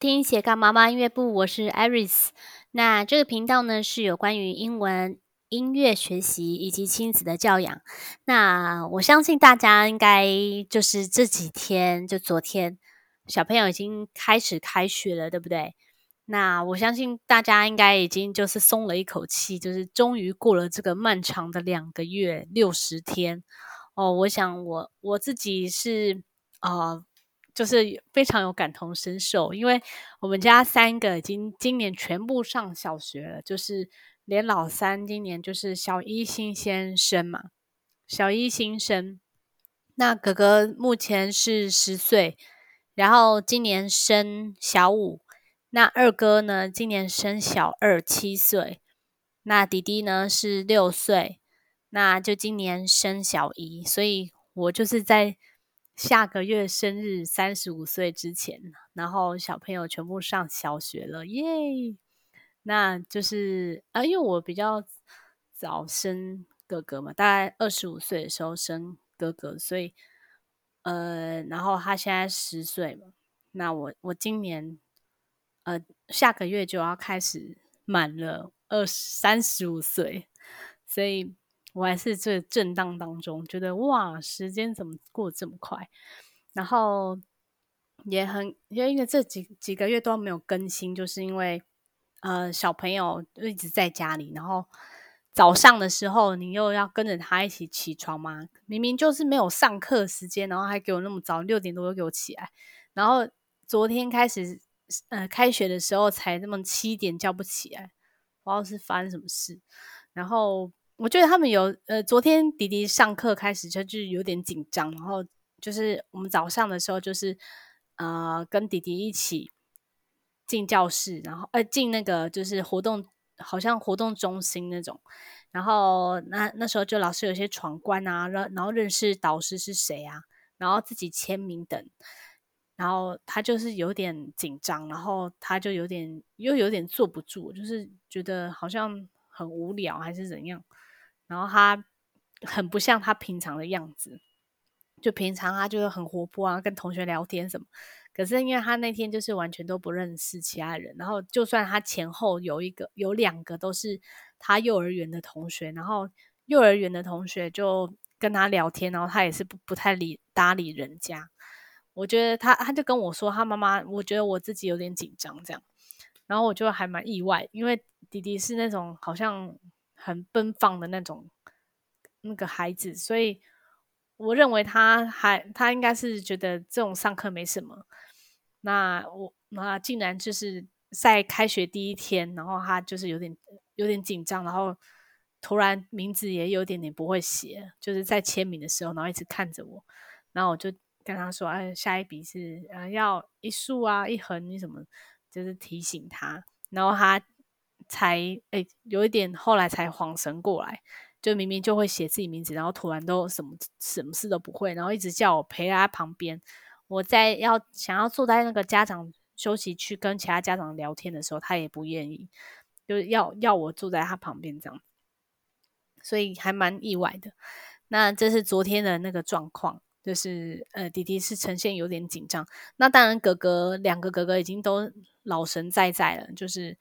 听斜杠妈妈音乐部，我是 Iris。那这个频道呢，是有关于英文音乐学习以及亲子的教养。那我相信大家应该就是这几天，就昨天小朋友已经开始开学了，对不对？那我相信大家应该已经就是松了一口气，就是终于过了这个漫长的两个月六十天哦。我想我我自己是啊。就是非常有感同身受，因为我们家三个已经今年全部上小学了，就是连老三今年就是小一新先生嘛，小一新生。那哥哥目前是十岁，然后今年升小五。那二哥呢，今年升小二七岁。那弟弟呢是六岁，那就今年升小一。所以我就是在。下个月生日三十五岁之前，然后小朋友全部上小学了，耶！那就是啊，因为我比较早生哥哥嘛，大概二十五岁的时候生哥哥，所以呃，然后他现在十岁嘛，那我我今年呃下个月就要开始满了二三十五岁，所以。我还是这震荡当中，觉得哇，时间怎么过这么快？然后也很因为因为这几几个月都没有更新，就是因为呃小朋友一直在家里，然后早上的时候你又要跟着他一起起床嘛，明明就是没有上课时间，然后还给我那么早六点多就给我起来，然后昨天开始呃开学的时候才那么七点叫不起来，不知道是发生什么事，然后。我觉得他们有呃，昨天弟弟上课开始就就有点紧张，然后就是我们早上的时候就是呃跟弟弟一起进教室，然后呃进那个就是活动好像活动中心那种，然后那那时候就老师有些闯关啊，然然后认识导师是谁啊，然后自己签名等，然后他就是有点紧张，然后他就有点又有点坐不住，就是觉得好像很无聊还是怎样。然后他很不像他平常的样子，就平常他就是很活泼啊，跟同学聊天什么。可是因为他那天就是完全都不认识其他人，然后就算他前后有一个、有两个都是他幼儿园的同学，然后幼儿园的同学就跟他聊天，然后他也是不不太理搭理人家。我觉得他他就跟我说他妈妈，我觉得我自己有点紧张这样，然后我就还蛮意外，因为弟弟是那种好像。很奔放的那种那个孩子，所以我认为他还他应该是觉得这种上课没什么。那我那竟然就是在开学第一天，然后他就是有点有点紧张，然后突然名字也有点点不会写，就是在签名的时候，然后一直看着我，然后我就跟他说：“哎，下一笔是啊，要一竖啊，一横，你什么？”就是提醒他，然后他。才诶、欸，有一点，后来才恍神过来，就明明就会写自己名字，然后突然都什么什么事都不会，然后一直叫我陪在他旁边。我在要想要坐在那个家长休息区跟其他家长聊天的时候，他也不愿意，就是要要我坐在他旁边这样，所以还蛮意外的。那这是昨天的那个状况，就是呃，弟弟是呈现有点紧张。那当然，哥哥两个哥哥已经都老神在在了，就是。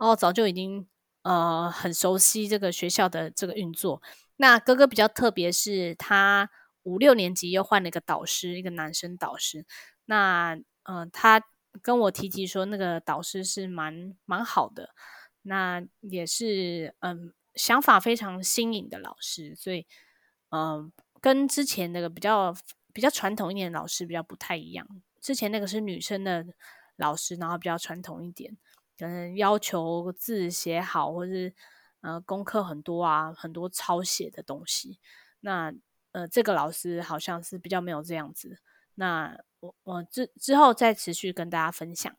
哦，早就已经呃很熟悉这个学校的这个运作。那哥哥比较特别，是他五六年级又换了一个导师，一个男生导师。那呃，他跟我提及说，那个导师是蛮蛮好的，那也是嗯、想法非常新颖的老师，所以嗯、跟之前那个比较比较传统一点的老师比较不太一样。之前那个是女生的老师，然后比较传统一点。可能要求字写好，或是呃功课很多啊，很多抄写的东西。那呃这个老师好像是比较没有这样子。那我我之之后再持续跟大家分享。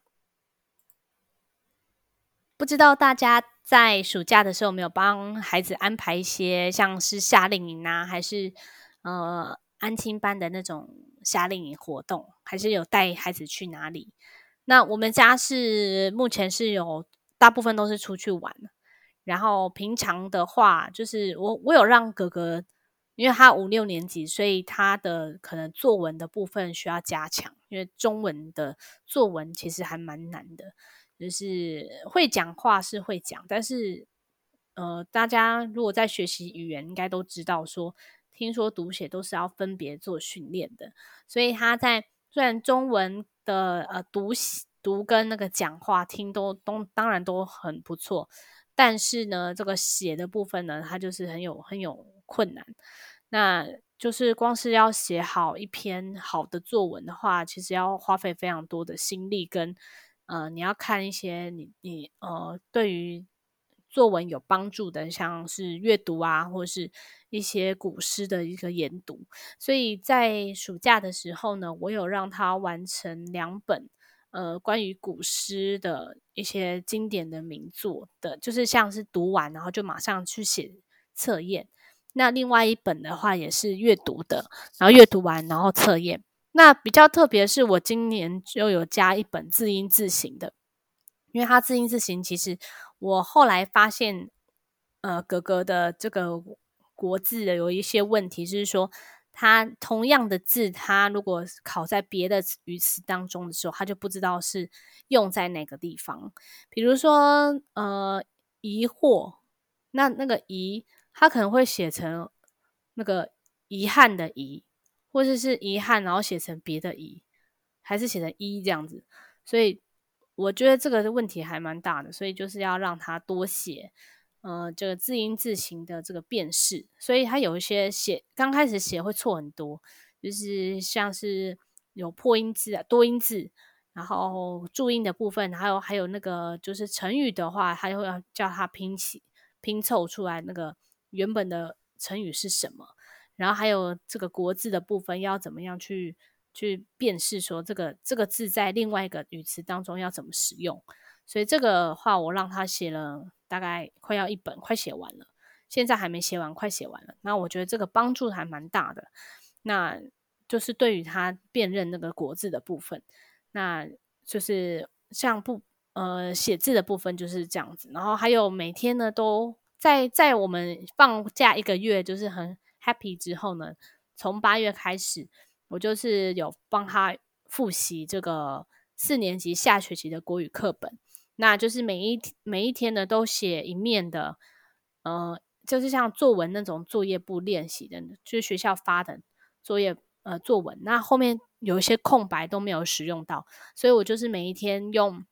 不知道大家在暑假的时候有没有帮孩子安排一些像是夏令营啊，还是呃安亲班的那种夏令营活动，还是有带孩子去哪里？那我们家是目前是有大部分都是出去玩，然后平常的话就是我我有让哥哥因为他五六年级，所以他的可能作文的部分需要加强，因为中文的作文其实还蛮难的，就是会讲话是会讲，但是呃，大家如果在学习语言，应该都知道说，听说读写都是要分别做训练的，所以他在虽然中文的呃读读跟那个讲话听都都当然都很不错，但是呢，这个写的部分呢，它就是很有很有困难。那就是光是要写好一篇好的作文的话，其实要花费非常多的心力跟呃，你要看一些你你呃对于作文有帮助的，像是阅读啊，或是一些古诗的一个研读。所以在暑假的时候呢，我有让他完成两本呃关于古诗的一些经典的名作的，就是像是读完然后就马上去写测验。那另外一本的话也是阅读的，然后阅读完然后测验。那比较特别是我今年就有加一本字音字形的，因为它字音字形其实我后来发现，呃，格格的这个国字的有一些问题，就是说他同样的字，他如果考在别的语词当中的时候，他就不知道是用在哪个地方。比如说，呃，疑惑，那那个疑。他可能会写成那个遗憾的遗，或者是遗憾，然后写成别的遗，还是写成一这样子。所以我觉得这个问题还蛮大的，所以就是要让他多写，呃，这个字音字形的这个辨识。所以他有一些写刚开始写会错很多，就是像是有破音字啊、多音字，然后注音的部分，还有还有那个就是成语的话，他会要叫他拼起拼凑出来那个。原本的成语是什么？然后还有这个国字的部分要怎么样去去辨识？说这个这个字在另外一个语词当中要怎么使用？所以这个话我让他写了大概快要一本，快写完了，现在还没写完，快写完了。那我觉得这个帮助还蛮大的。那就是对于他辨认那个国字的部分，那就是像不呃写字的部分就是这样子。然后还有每天呢都。在在我们放假一个月，就是很 happy 之后呢，从八月开始，我就是有帮他复习这个四年级下学期的国语课本。那就是每一每一天呢，都写一面的，呃，就是像作文那种作业簿练习的，就是学校发的作业呃作文。那后面有一些空白都没有使用到，所以我就是每一天用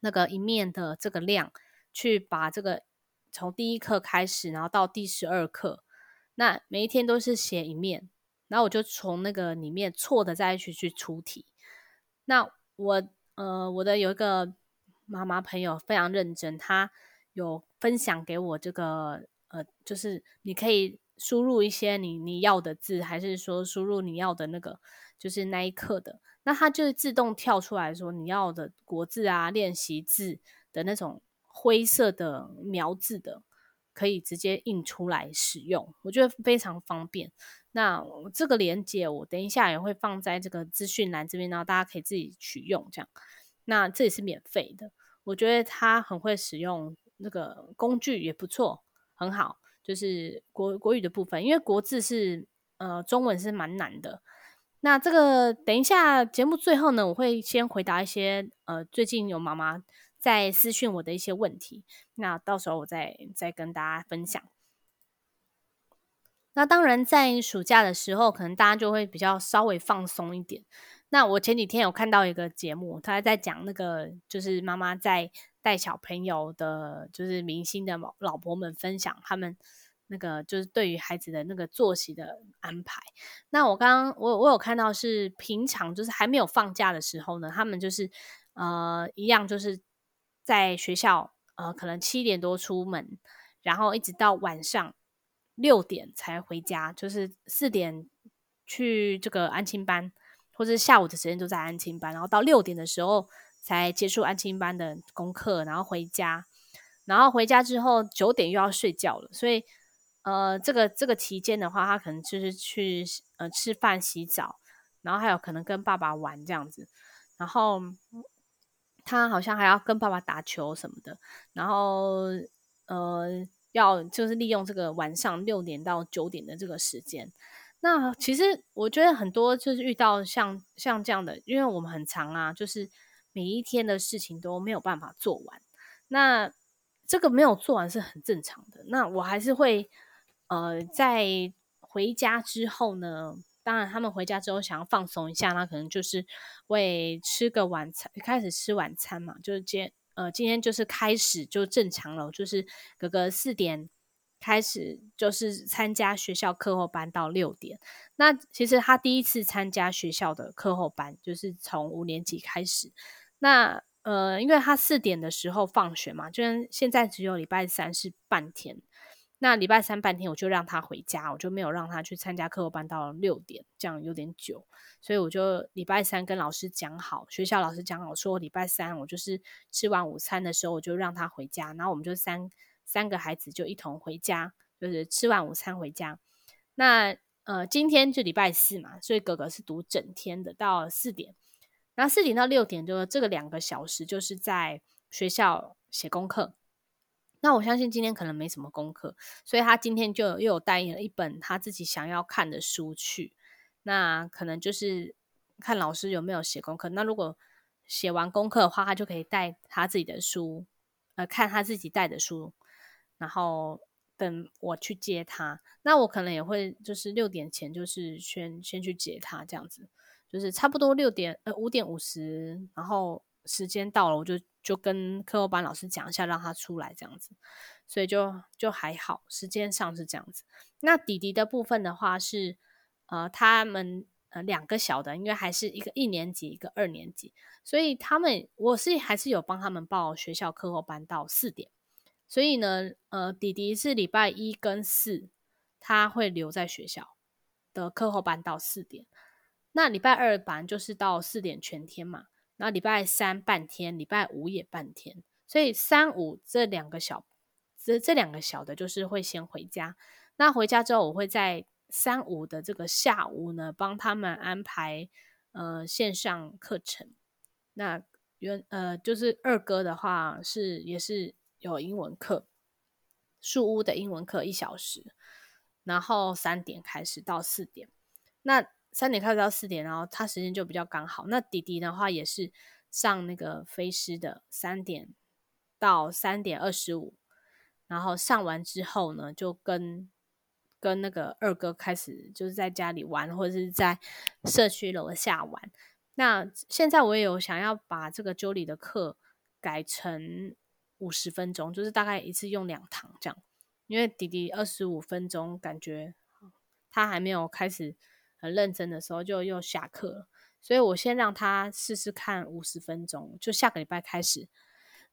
那个一面的这个量去把这个。从第一课开始，然后到第十二课，那每一天都是写一面，然后我就从那个里面错的再去去出题。那我呃，我的有一个妈妈朋友非常认真，她有分享给我这个呃，就是你可以输入一些你你要的字，还是说输入你要的那个，就是那一刻的，那它就是自动跳出来说你要的国字啊，练习字的那种。灰色的描字的，可以直接印出来使用，我觉得非常方便。那这个连接我等一下也会放在这个资讯栏这边，然后大家可以自己取用。这样，那这也是免费的。我觉得他很会使用那个工具，也不错，很好。就是国国语的部分，因为国字是呃中文是蛮难的。那这个等一下节目最后呢，我会先回答一些呃最近有妈妈。在私讯我的一些问题，那到时候我再再跟大家分享。那当然，在暑假的时候，可能大家就会比较稍微放松一点。那我前几天有看到一个节目，他在讲那个就是妈妈在带小朋友的，就是明星的老婆们分享他们那个就是对于孩子的那个作息的安排。那我刚刚我我有看到是平常就是还没有放假的时候呢，他们就是呃一样就是。在学校，呃，可能七点多出门，然后一直到晚上六点才回家，就是四点去这个安亲班，或者下午的时间都在安亲班，然后到六点的时候才结束安亲班的功课，然后回家，然后回家之后九点又要睡觉了，所以，呃，这个这个期间的话，他可能就是去呃吃饭、洗澡，然后还有可能跟爸爸玩这样子，然后。他好像还要跟爸爸打球什么的，然后呃，要就是利用这个晚上六点到九点的这个时间。那其实我觉得很多就是遇到像像这样的，因为我们很长啊，就是每一天的事情都没有办法做完。那这个没有做完是很正常的。那我还是会呃在回家之后呢，当然他们回家之后想要放松一下，那可能就是会吃个晚餐，开始吃晚餐嘛，就是接呃今天就是开始就正常了，就是哥哥四点。开始就是参加学校课后班到六点。那其实他第一次参加学校的课后班，就是从五年级开始。那呃，因为他四点的时候放学嘛，就现在只有礼拜三是半天。那礼拜三半天，我就让他回家，我就没有让他去参加课后班到六点，这样有点久。所以我就礼拜三跟老师讲好，学校老师讲好说，礼拜三我就是吃完午餐的时候，我就让他回家，然后我们就三。三个孩子就一同回家，就是吃完午餐回家。那呃，今天就礼拜四嘛，所以哥哥是读整天的，到四点。然后四点到六点，就这个两个小时就是在学校写功课。那我相信今天可能没什么功课，所以他今天就又有带了一本他自己想要看的书去。那可能就是看老师有没有写功课。那如果写完功课的话，他就可以带他自己的书，呃，看他自己带的书。然后等我去接他，那我可能也会就是六点前就是先先去接他这样子，就是差不多六点呃五点五十，然后时间到了，我就就跟课后班老师讲一下，让他出来这样子，所以就就还好，时间上是这样子。那弟弟的部分的话是呃他们呃两个小的，因为还是一个一年级一个二年级，所以他们我是还是有帮他们报学校课后班到四点。所以呢，呃，弟弟是礼拜一跟四，他会留在学校的课后班到四点。那礼拜二班就是到四点全天嘛。然后礼拜三半天，礼拜五也半天。所以三五这两个小，这这两个小的，就是会先回家。那回家之后，我会在三五的这个下午呢，帮他们安排呃线上课程。那原呃就是二哥的话是也是。有英文课，树屋的英文课一小时，然后三点开始到四点。那三点开始到四点，然后他时间就比较刚好。那弟弟的话也是上那个飞狮的三点到三点二十五，然后上完之后呢，就跟跟那个二哥开始就是在家里玩，或者是在社区楼下玩。那现在我也有想要把这个 Julie 的课改成。五十分钟，就是大概一次用两堂这样，因为弟弟二十五分钟感觉他还没有开始很认真的时候就又下课，所以我先让他试试看五十分钟，就下个礼拜开始。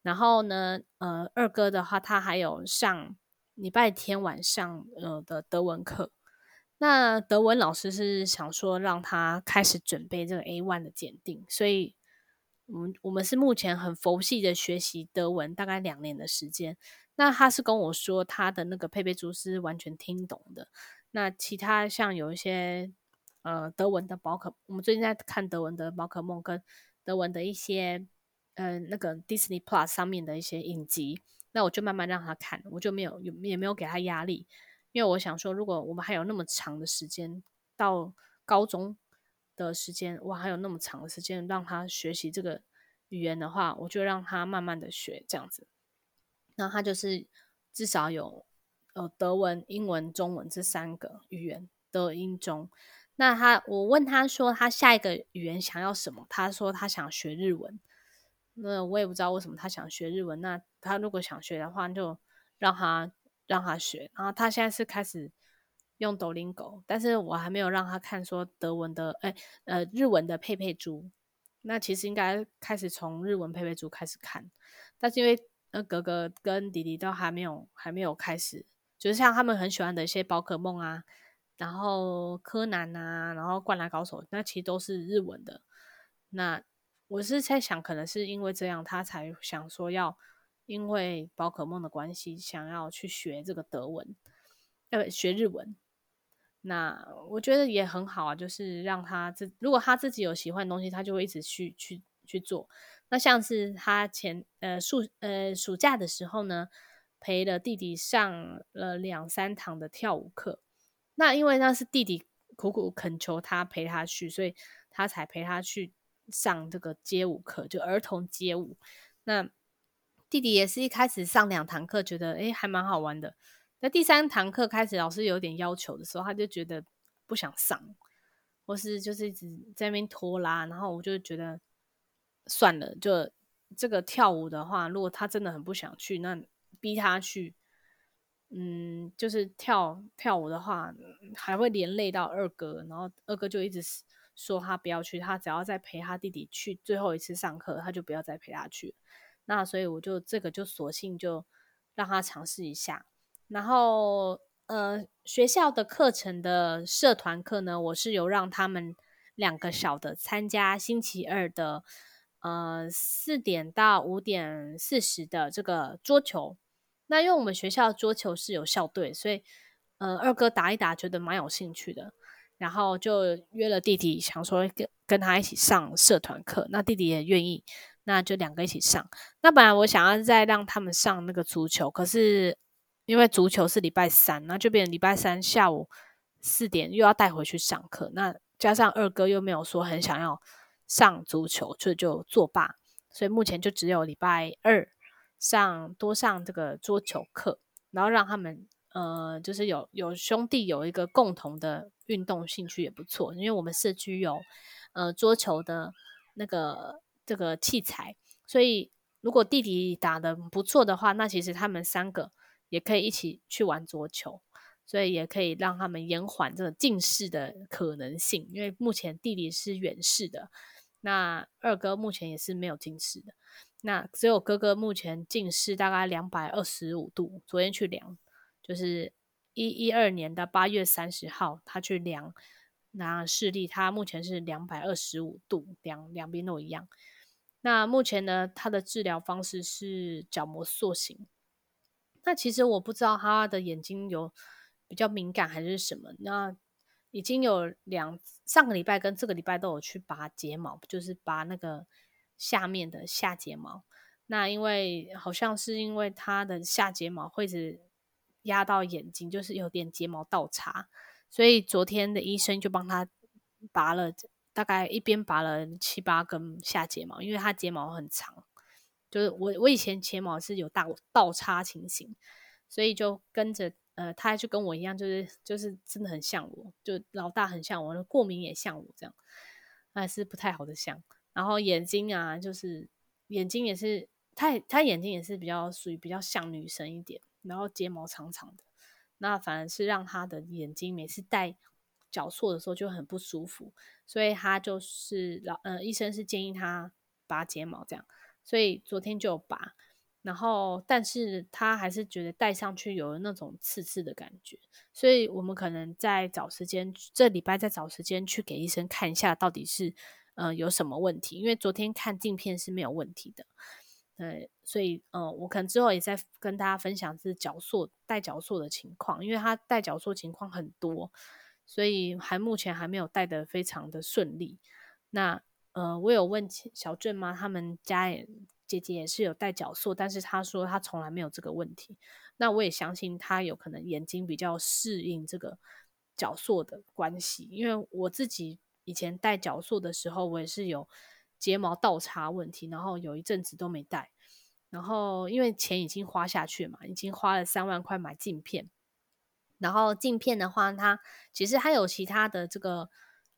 然后呢，呃，二哥的话他还有上礼拜天晚上呃的德文课，那德文老师是想说让他开始准备这个 A one 的检定，所以。我们我们是目前很佛系的学习德文，大概两年的时间。那他是跟我说，他的那个佩佩猪是完全听懂的。那其他像有一些呃德文的宝可，我们最近在看德文的宝可梦跟德文的一些呃那个 Disney Plus 上面的一些影集，那我就慢慢让他看，我就没有也没有给他压力，因为我想说，如果我们还有那么长的时间到高中。的时间哇，还有那么长的时间让他学习这个语言的话，我就让他慢慢的学这样子。那他就是至少有呃德文、英文、中文这三个语言德英中。那他我问他说他下一个语言想要什么？他说他想学日文。那我也不知道为什么他想学日文。那他如果想学的话，就让他让他学。然后他现在是开始。用抖音狗，但是我还没有让他看说德文的，哎，呃，日文的佩佩猪。那其实应该开始从日文佩佩猪开始看，但是因为呃哥哥跟弟弟都还没有还没有开始，就是像他们很喜欢的一些宝可梦啊，然后柯南啊，然后灌篮高手，那其实都是日文的。那我是在想，可能是因为这样，他才想说要因为宝可梦的关系，想要去学这个德文，呃，学日文。那我觉得也很好啊，就是让他自如果他自己有喜欢的东西，他就会一直去去去做。那像是他前呃暑呃暑假的时候呢，陪了弟弟上了两三堂的跳舞课。那因为那是弟弟苦苦恳求他陪他去，所以他才陪他去上这个街舞课，就儿童街舞。那弟弟也是一开始上两堂课，觉得诶还蛮好玩的。那第三堂课开始，老师有点要求的时候，他就觉得不想上，或是就是一直在那边拖拉。然后我就觉得算了，就这个跳舞的话，如果他真的很不想去，那逼他去，嗯，就是跳跳舞的话，还会连累到二哥。然后二哥就一直说他不要去，他只要再陪他弟弟去最后一次上课，他就不要再陪他去。那所以我就这个就索性就让他尝试一下。然后，呃，学校的课程的社团课呢，我是有让他们两个小的参加星期二的，呃，四点到五点四十的这个桌球。那因为我们学校桌球是有校队，所以，呃，二哥打一打觉得蛮有兴趣的，然后就约了弟弟，想说跟跟他一起上社团课。那弟弟也愿意，那就两个一起上。那本来我想要再让他们上那个足球，可是。因为足球是礼拜三，那就变成礼拜三下午四点又要带回去上课。那加上二哥又没有说很想要上足球，所以就作罢。所以目前就只有礼拜二上多上这个桌球课，然后让他们呃，就是有有兄弟有一个共同的运动兴趣也不错。因为我们社区有呃桌球的那个这个器材，所以如果弟弟打得不错的话，那其实他们三个。也可以一起去玩桌球，所以也可以让他们延缓这个近视的可能性。因为目前弟弟是远视的，那二哥目前也是没有近视的。那只有哥哥目前近视大概两百二十五度。昨天去量，就是一一二年的八月三十号，他去量那视力，他目前是两百二十五度，两两边都一样。那目前呢，他的治疗方式是角膜塑形。那其实我不知道他的眼睛有比较敏感还是什么。那已经有两上个礼拜跟这个礼拜都有去拔睫毛，就是拔那个下面的下睫毛。那因为好像是因为他的下睫毛会是压到眼睛，就是有点睫毛倒插，所以昨天的医生就帮他拔了，大概一边拔了七八根下睫毛，因为他睫毛很长。就是我，我以前睫毛是有倒倒插情形，所以就跟着呃，他就跟我一样，就是就是真的很像我，就老大很像我，过敏也像我这样，还是不太好的像。然后眼睛啊，就是眼睛也是，他他眼睛也是比较属于比较像女生一点，然后睫毛长长的，那反而是让他的眼睛每次戴角塑的时候就很不舒服，所以他就是老呃医生是建议他拔睫毛这样。所以昨天就拔，然后但是他还是觉得戴上去有那种刺刺的感觉，所以我们可能在找时间，这礼拜再找时间去给医生看一下到底是呃有什么问题，因为昨天看镜片是没有问题的，呃，所以呃我可能之后也在跟大家分享是角塑戴角塑的情况，因为他戴角塑情况很多，所以还目前还没有戴得非常的顺利，那。呃，我有问小郑妈，他们家也姐姐也是有戴角塑，但是她说她从来没有这个问题。那我也相信她有可能眼睛比较适应这个角塑的关系，因为我自己以前戴角塑的时候，我也是有睫毛倒插问题，然后有一阵子都没戴。然后因为钱已经花下去嘛，已经花了三万块买镜片，然后镜片的话，它其实还有其他的这个。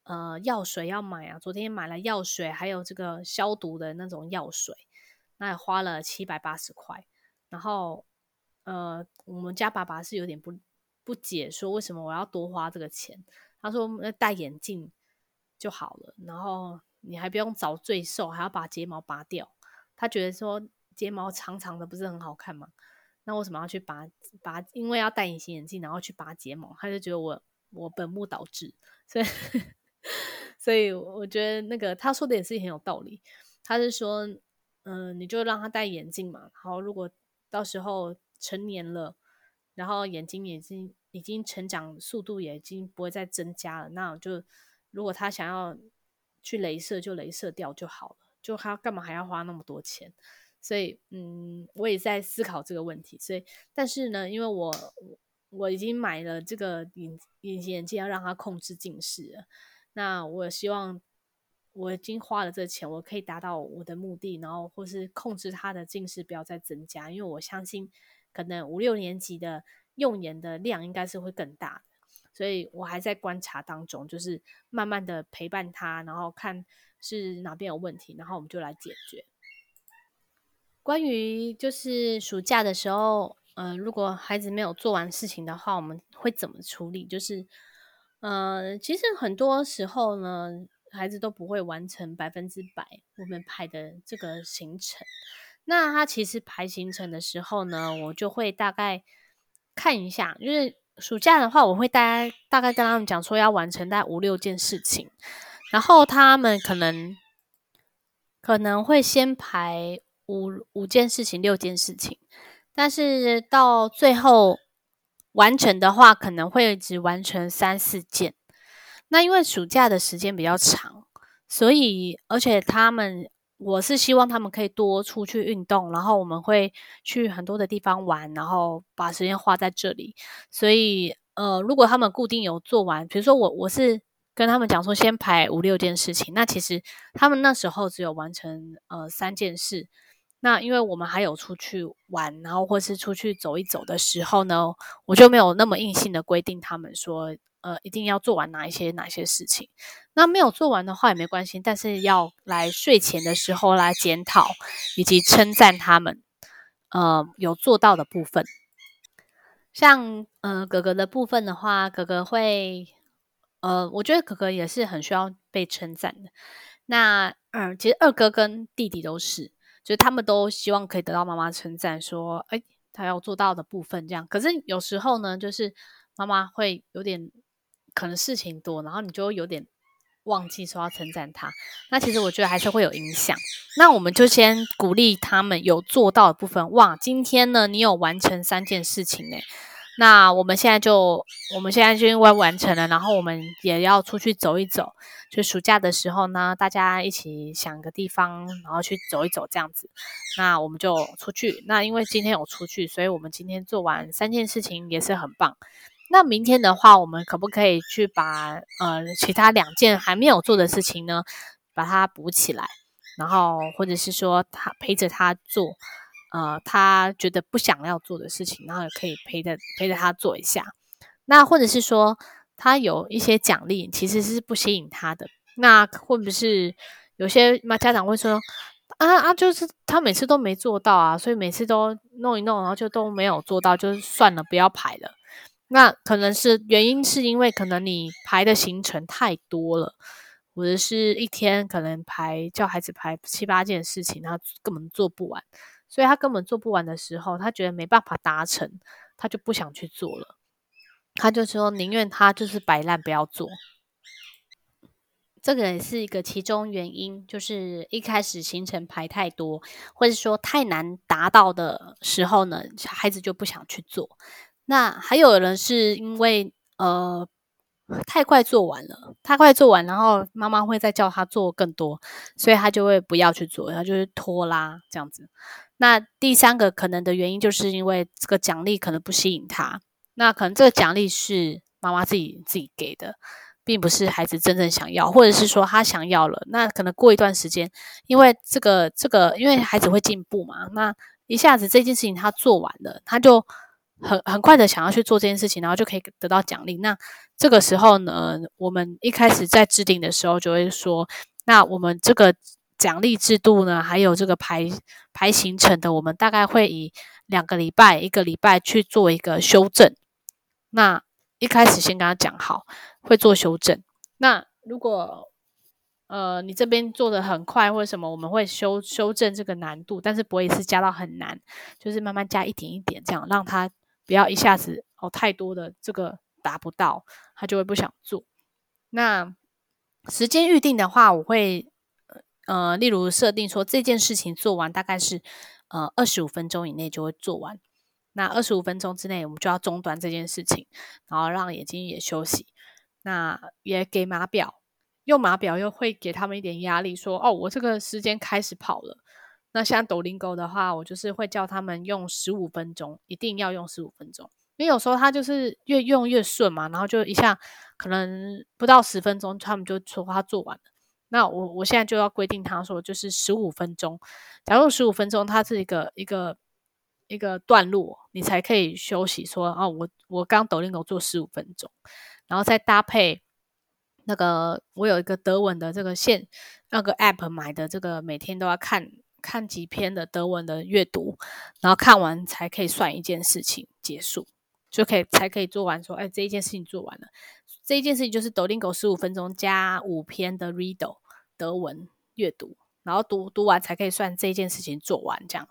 呃，药水要买啊！昨天买了药水，还有这个消毒的那种药水，那也花了七百八十块。然后，呃，我们家爸爸是有点不不解，说为什么我要多花这个钱？他说戴眼镜就好了，然后你还不用找罪受，还要把睫毛拔掉。他觉得说睫毛长长的不是很好看吗？那为什么要去拔拔？因为要戴隐形眼镜，然后去拔睫毛，他就觉得我我本末倒置，所以。所以我觉得那个他说的也是很有道理。他是说，嗯、你就让他戴眼镜嘛。好，如果到时候成年了，然后眼睛已经已经成长速度也已经不会再增加了，那就如果他想要去镭射，就镭射掉就好了。就他干嘛还要花那么多钱？所以嗯，我也在思考这个问题。所以，但是呢，因为我我已经买了这个隐隐形眼镜，要让他控制近视。那我希望我已经花了这钱，我可以达到我的目的，然后或是控制他的近视不要再增加。因为我相信，可能五六年级的用眼的量应该是会更大的，所以我还在观察当中，就是慢慢的陪伴他，然后看是哪边有问题，然后我们就来解决。关于就是暑假的时候，呃，如果孩子没有做完事情的话，我们会怎么处理？就是。呃，其实很多时候呢，孩子都不会完成百分之百我们排的这个行程。那他其实排行程的时候呢，我就会大概看一下，因为暑假的话，我会大概大概跟他们讲说要完成大概五六件事情，然后他们可能可能会先排五五件事情、六件事情，但是到最后。完成的话，可能会只完成三四件。那因为暑假的时间比较长，所以而且他们，我是希望他们可以多出去运动，然后我们会去很多的地方玩，然后把时间花在这里。所以，呃，如果他们固定有做完，比如说我我是跟他们讲说先排五六件事情，那其实他们那时候只有完成呃三件事。那因为我们还有出去玩，然后或是出去走一走的时候呢，我就没有那么硬性的规定他们说，呃，一定要做完哪一些哪些事情。那没有做完的话也没关系，但是要来睡前的时候来检讨以及称赞他们，呃，有做到的部分。像呃哥哥的部分的话，哥哥会，呃，我觉得哥哥也是很需要被称赞的。那嗯、呃，其实二哥跟弟弟都是。就他们都希望可以得到妈妈称赞，说：“哎，他要做到的部分这样。”可是有时候呢，就是妈妈会有点可能事情多，然后你就有点忘记说要称赞他。那其实我觉得还是会有影响。那我们就先鼓励他们有做到的部分。哇，今天呢，你有完成三件事情呢。那我们现在就，我们现在就因为完成了，然后我们也要出去走一走。就暑假的时候呢，大家一起想个地方，然后去走一走这样子。那我们就出去。那因为今天有出去，所以我们今天做完三件事情也是很棒。那明天的话，我们可不可以去把呃其他两件还没有做的事情呢，把它补起来？然后或者是说他陪着他做。呃，他觉得不想要做的事情，然后也可以陪着陪着他做一下。那或者是说，他有一些奖励，其实是不吸引他的。那会不会是有些妈家长会说，啊啊，就是他每次都没做到啊，所以每次都弄一弄，然后就都没有做到，就算了，不要排了。那可能是原因是因为可能你排的行程太多了，或者是一天可能排叫孩子排七八件事情，他根本做不完。所以他根本做不完的时候，他觉得没办法达成，他就不想去做了。他就说宁愿他就是摆烂不要做。这个也是一个其中原因，就是一开始行程排太多，或者说太难达到的时候呢，孩子就不想去做。那还有人是因为呃太快做完了，太快做完，然后妈妈会再叫他做更多，所以他就会不要去做，他就是拖拉这样子。那第三个可能的原因，就是因为这个奖励可能不吸引他。那可能这个奖励是妈妈自己自己给的，并不是孩子真正想要，或者是说他想要了，那可能过一段时间，因为这个这个，因为孩子会进步嘛，那一下子这件事情他做完了，他就很很快的想要去做这件事情，然后就可以得到奖励。那这个时候呢，我们一开始在制定的时候就会说，那我们这个。奖励制度呢，还有这个排排行程的，我们大概会以两个礼拜、一个礼拜去做一个修正。那一开始先跟他讲好，会做修正。那如果呃你这边做的很快或者什么，我们会修修正这个难度，但是不会是加到很难，就是慢慢加一点一点，这样让他不要一下子哦太多的这个达不到，他就会不想做。那时间预定的话，我会。呃，例如设定说这件事情做完大概是呃二十五分钟以内就会做完，那二十五分钟之内我们就要中断这件事情，然后让眼睛也休息。那也给码表，用码表又会给他们一点压力说，哦，我这个时间开始跑了，那像抖音狗的话，我就是会叫他们用十五分钟，一定要用十五分钟，因为有时候他就是越用越顺嘛，然后就一下可能不到十分钟，他们就说他做完了。那我我现在就要规定他说，就是十五分钟。假如十五分钟，它是一个一个一个段落，你才可以休息说。说啊，我我刚抖音狗做十五分钟，然后再搭配那个我有一个德文的这个线那个 app 买的这个，每天都要看看几篇的德文的阅读，然后看完才可以算一件事情结束，就可以才可以做完说，哎，这一件事情做完了。这一件事情就是抖音狗十五分钟加五篇的 readle。德文阅读，然后读读完才可以算这件事情做完。这样，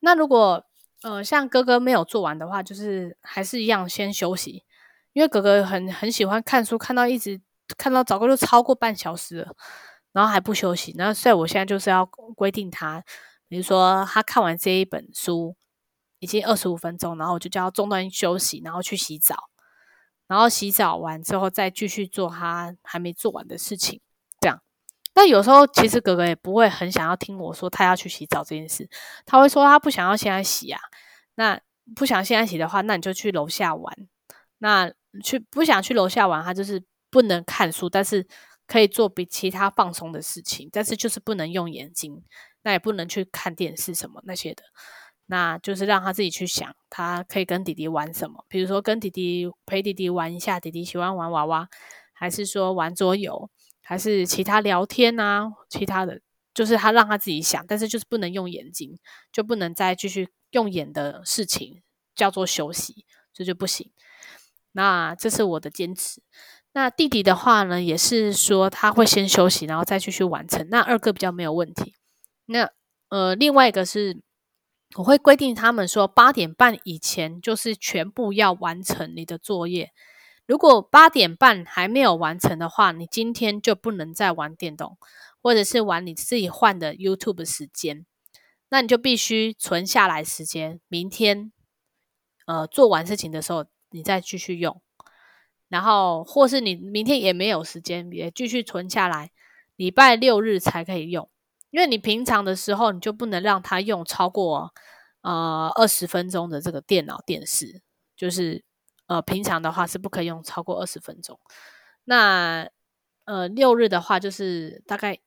那如果呃像哥哥没有做完的话，就是还是一样先休息，因为哥哥很很喜欢看书，看到一直看到早个就超过半小时了，然后还不休息。那所以我现在就是要规定他，比如说他看完这一本书已经二十五分钟，然后我就叫他中断休息，然后去洗澡，然后洗澡完之后再继续做他还没做完的事情。但有时候，其实哥哥也不会很想要听我说他要去洗澡这件事，他会说他不想要现在洗啊。那不想现在洗的话，那你就去楼下玩。那去不想去楼下玩，他就是不能看书，但是可以做比其他放松的事情，但是就是不能用眼睛，那也不能去看电视什么那些的。那就是让他自己去想，他可以跟弟弟玩什么，比如说跟弟弟陪弟弟玩一下，弟弟喜欢玩娃娃，还是说玩桌游。还是其他聊天啊，其他的就是他让他自己想，但是就是不能用眼睛，就不能再继续用眼的事情叫做休息，这就不行。那这是我的坚持。那弟弟的话呢，也是说他会先休息，然后再继续完成。那二哥比较没有问题。那呃，另外一个是我会规定他们说八点半以前就是全部要完成你的作业。如果八点半还没有完成的话，你今天就不能再玩电动，或者是玩你自己换的 YouTube 时间，那你就必须存下来时间，明天呃做完事情的时候你再继续用，然后或是你明天也没有时间，也继续存下来，礼拜六日才可以用，因为你平常的时候你就不能让它用超过呃二十分钟的这个电脑电视，就是。呃，平常的话是不可以用超过二十分钟。那呃，六日的话就是大概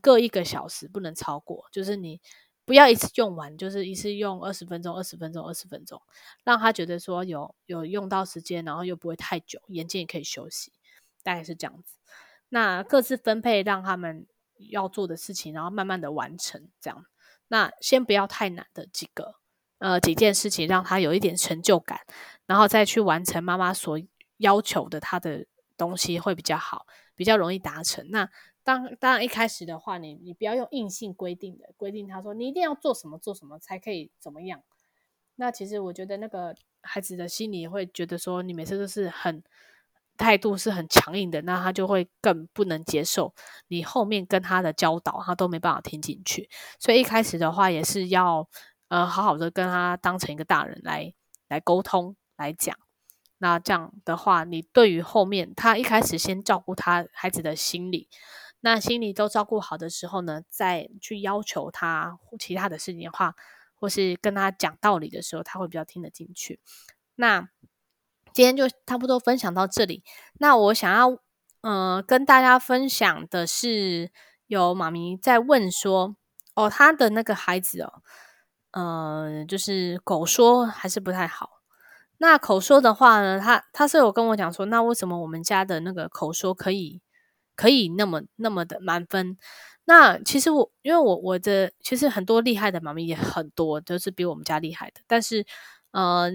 各一个小时，不能超过。就是你不要一次用完，就是一次用二十分钟、二十分钟、二十分钟，让他觉得说有有用到时间，然后又不会太久，眼睛也可以休息，大概是这样子。那各自分配让他们要做的事情，然后慢慢的完成这样。那先不要太难的几个。呃，几件事情让他有一点成就感，然后再去完成妈妈所要求的他的东西会比较好，比较容易达成。那当当然一开始的话，你你不要用硬性规定的规定，他说你一定要做什么做什么才可以怎么样。那其实我觉得那个孩子的心里会觉得说，你每次都是很态度是很强硬的，那他就会更不能接受你后面跟他的教导，他都没办法听进去。所以一开始的话也是要。呃，好好的跟他当成一个大人来来沟通来讲，那这样的话，你对于后面他一开始先照顾他孩子的心理，那心理都照顾好的时候呢，再去要求他其他的事情的话，或是跟他讲道理的时候，他会比较听得进去。那今天就差不多分享到这里。那我想要呃跟大家分享的是，有妈咪在问说，哦，他的那个孩子哦。呃，就是狗说还是不太好。那口说的话呢，他他是有跟我讲说，那为什么我们家的那个口说可以可以那么那么的满分？那其实我因为我我的其实很多厉害的妈咪也很多，都是比我们家厉害的。但是，呃，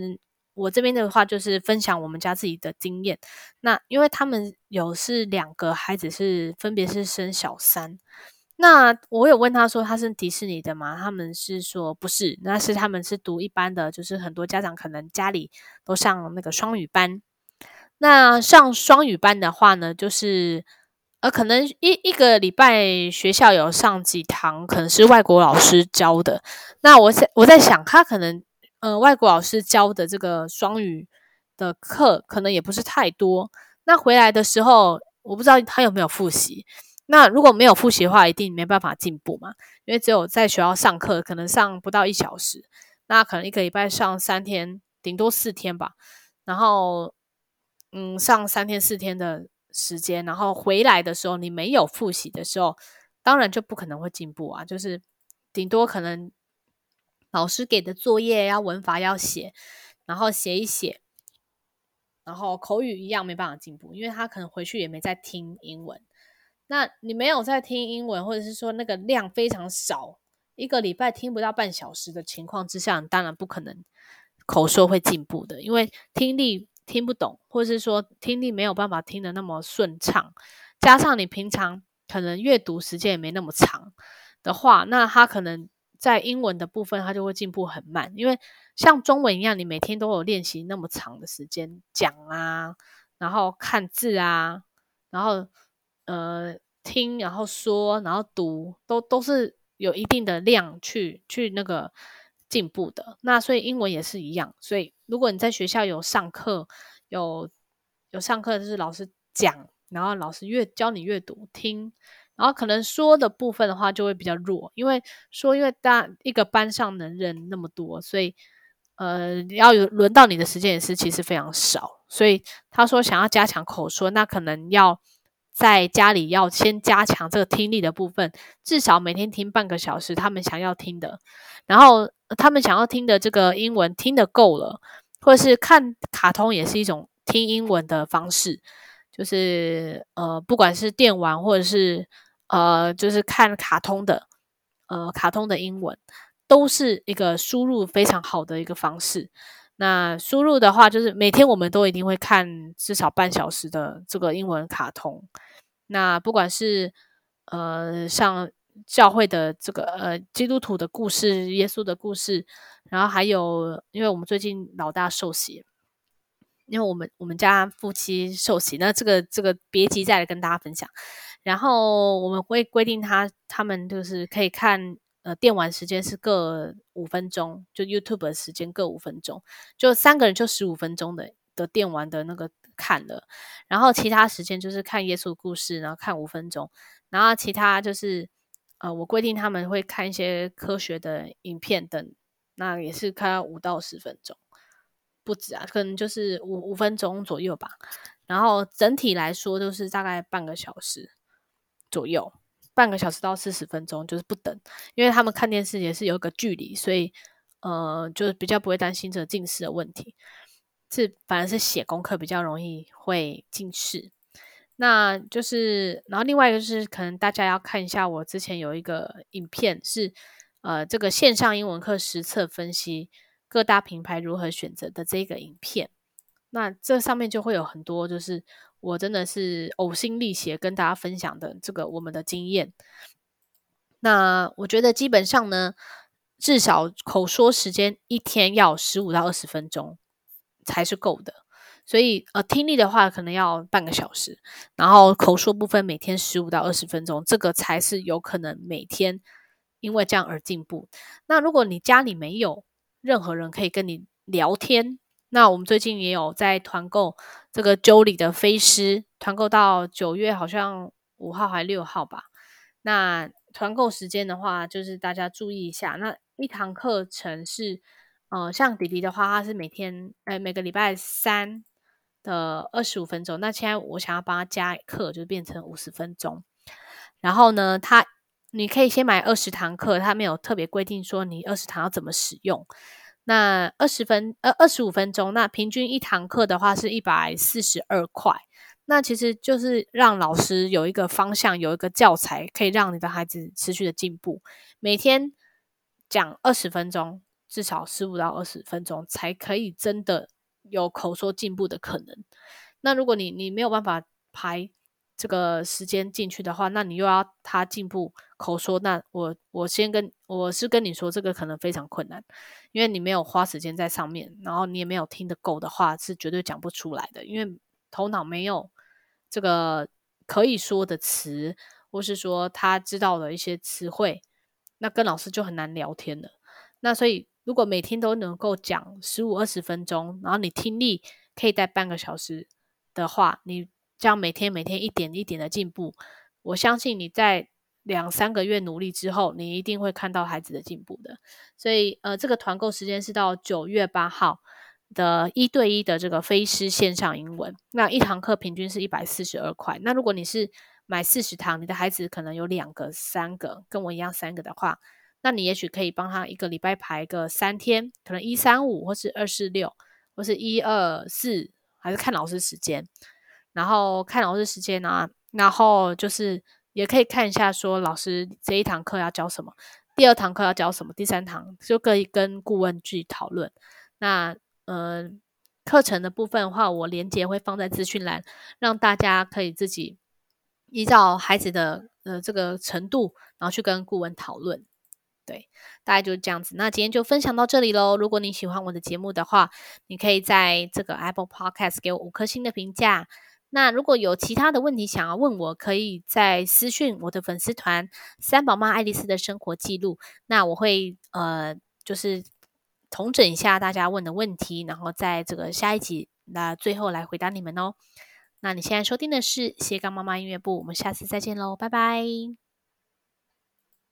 我这边的话就是分享我们家自己的经验。那因为他们有是两个孩子是分别是生小三。那我有问他说他是迪士尼的吗？他们是说不是，那是他们是读一般的，就是很多家长可能家里都上那个双语班。那上双语班的话呢，就是呃，可能一一个礼拜学校有上几堂，可能是外国老师教的。那我在我在想，他可能呃，外国老师教的这个双语的课，可能也不是太多。那回来的时候，我不知道他有没有复习。那如果没有复习的话，一定没办法进步嘛。因为只有在学校上课，可能上不到一小时，那可能一个礼拜上三天，顶多四天吧。然后，嗯，上三天四天的时间，然后回来的时候，你没有复习的时候，当然就不可能会进步啊。就是顶多可能老师给的作业要文法要写，然后写一写，然后口语一样没办法进步，因为他可能回去也没在听英文。那你没有在听英文，或者是说那个量非常少，一个礼拜听不到半小时的情况之下，你当然不可能口说会进步的，因为听力听不懂，或者是说听力没有办法听得那么顺畅，加上你平常可能阅读时间也没那么长的话，那他可能在英文的部分他就会进步很慢，因为像中文一样，你每天都有练习那么长的时间讲啊，然后看字啊，然后。呃，听，然后说，然后读，都都是有一定的量去去那个进步的。那所以英文也是一样。所以如果你在学校有上课，有有上课就是老师讲，然后老师阅教你阅读听，然后可能说的部分的话就会比较弱，因为说因为大一个班上的人那么多，所以呃要有轮到你的时间也是其实非常少。所以他说想要加强口说，那可能要。在家里要先加强这个听力的部分，至少每天听半个小时，他们想要听的，然后他们想要听的这个英文听得够了，或者是看卡通也是一种听英文的方式，就是呃，不管是电玩或者是呃，就是看卡通的，呃，卡通的英文都是一个输入非常好的一个方式。那输入的话，就是每天我们都一定会看至少半小时的这个英文卡通。那不管是呃像教会的这个呃基督徒的故事、耶稣的故事，然后还有因为我们最近老大受洗，因为我们我们家夫妻受洗，那这个这个别急再来跟大家分享。然后我们会规定他他们就是可以看。呃，电玩时间是各五分钟，就 YouTube 的时间各五分钟，就三个人就十五分钟的的电玩的那个看了，然后其他时间就是看耶稣故事，然后看五分钟，然后其他就是呃，我规定他们会看一些科学的影片等，那也是看五到十分钟，不止啊，可能就是五五分钟左右吧，然后整体来说都是大概半个小时左右。半个小时到四十分钟就是不等，因为他们看电视也是有一个距离，所以呃，就是比较不会担心这近视的问题。是反而是写功课比较容易会近视。那就是，然后另外一个就是，可能大家要看一下我之前有一个影片是呃这个线上英文课实测分析各大品牌如何选择的这个影片。那这上面就会有很多就是。我真的是呕心沥血跟大家分享的这个我们的经验。那我觉得基本上呢，至少口说时间一天要十五到二十分钟才是够的。所以呃，听力的话可能要半个小时，然后口说部分每天十五到二十分钟，这个才是有可能每天因为这样而进步。那如果你家里没有任何人可以跟你聊天，那我们最近也有在团购这个 Jolly 的飞狮，团购到九月好像五号还六号吧。那团购时间的话，就是大家注意一下。那一堂课程是，呃，像弟弟的话，他是每天，呃，每个礼拜三的二十五分钟。那现在我想要帮他加课，就变成五十分钟。然后呢，他你可以先买二十堂课，他没有特别规定说你二十堂要怎么使用。那二十分呃二十五分钟，那平均一堂课的话是一百四十二块。那其实就是让老师有一个方向，有一个教材，可以让你的孩子持续的进步。每天讲二十分钟，至少十五到二十分钟，才可以真的有口说进步的可能。那如果你你没有办法排这个时间进去的话，那你又要他进步口说，那我我先跟我是跟你说，这个可能非常困难，因为你没有花时间在上面，然后你也没有听得够的话，是绝对讲不出来的，因为头脑没有这个可以说的词，或是说他知道的一些词汇，那跟老师就很难聊天了。那所以如果每天都能够讲十五二十分钟，然后你听力可以带半个小时的话，你。这样每天每天一点一点的进步，我相信你在两三个月努力之后，你一定会看到孩子的进步的。所以，呃，这个团购时间是到九月八号的一对一的这个飞狮线上英文，那一堂课平均是一百四十二块。那如果你是买四十堂，你的孩子可能有两个、三个，跟我一样三个的话，那你也许可以帮他一个礼拜排个三天，可能一三五或是二四六，或是一二四，还是看老师时间，然后看老师时间啊，然后就是。也可以看一下，说老师这一堂课要教什么，第二堂课要教什么，第三堂就可以跟顾问去讨论。那呃，课程的部分的话，我连结会放在资讯栏，让大家可以自己依照孩子的呃这个程度，然后去跟顾问讨论。对，大概就是这样子。那今天就分享到这里喽。如果你喜欢我的节目的话，你可以在这个 Apple Podcast 给我五颗星的评价。那如果有其他的问题想要问我，可以在私讯我的粉丝团“三宝妈爱丽丝的生活记录”。那我会呃，就是重整一下大家问的问题，然后在这个下一集那最后来回答你们哦。那你现在收听的是斜杠妈妈音乐部，我们下次再见喽，拜拜。